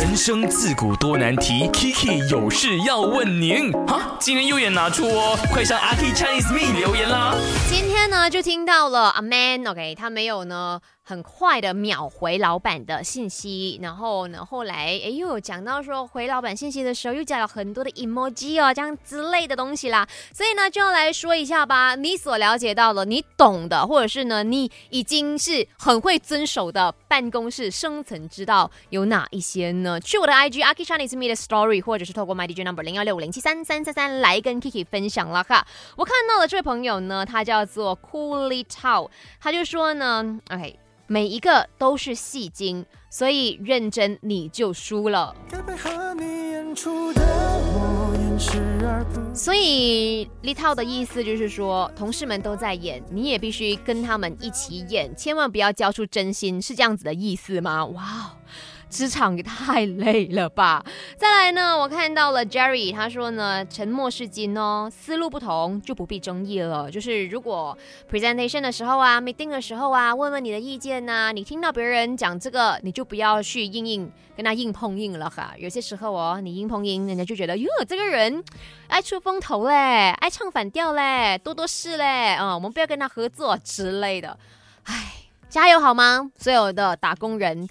人生自古多难题，Kiki 有事要问您。哈，今天右眼拿出哦，快上阿 K Chinese Me 留言啦。今天呢，就听到了阿 Man，OK，他没有呢。很快的秒回老板的信息，然后呢，后来哎又有讲到说回老板信息的时候又加了很多的 emoji 哦，这样之类的东西啦，所以呢就要来说一下吧，你所了解到了，你懂的，或者是呢你已经是很会遵守的办公室生存之道有哪一些呢？去我的 IG Aki Chinese Me 的 Story，或者是透过 My DJ Number 零幺六五零七三三三三来跟 Kiki 分享啦哈。我看到的这位朋友呢，他叫做 Coolie Tao，他就说呢，OK。每一个都是戏精，所以认真你就输了。所以立套的意思就是说，同事们都在演，你也必须跟他们一起演，千万不要交出真心，是这样子的意思吗？哇！职场也太累了吧！再来呢，我看到了 Jerry，他说呢，沉默是金哦，思路不同就不必争议了。就是如果 presentation 的时候啊，meeting 的时候啊，问问你的意见呐，你听到别人讲这个，你就不要去硬硬跟他硬碰硬了哈。有些时候哦，你硬碰硬，人家就觉得哟，这个人爱出风头嘞，爱唱反调嘞，多多事嘞，嗯，我们不要跟他合作之类的。唉。加油好吗？所有的打工人，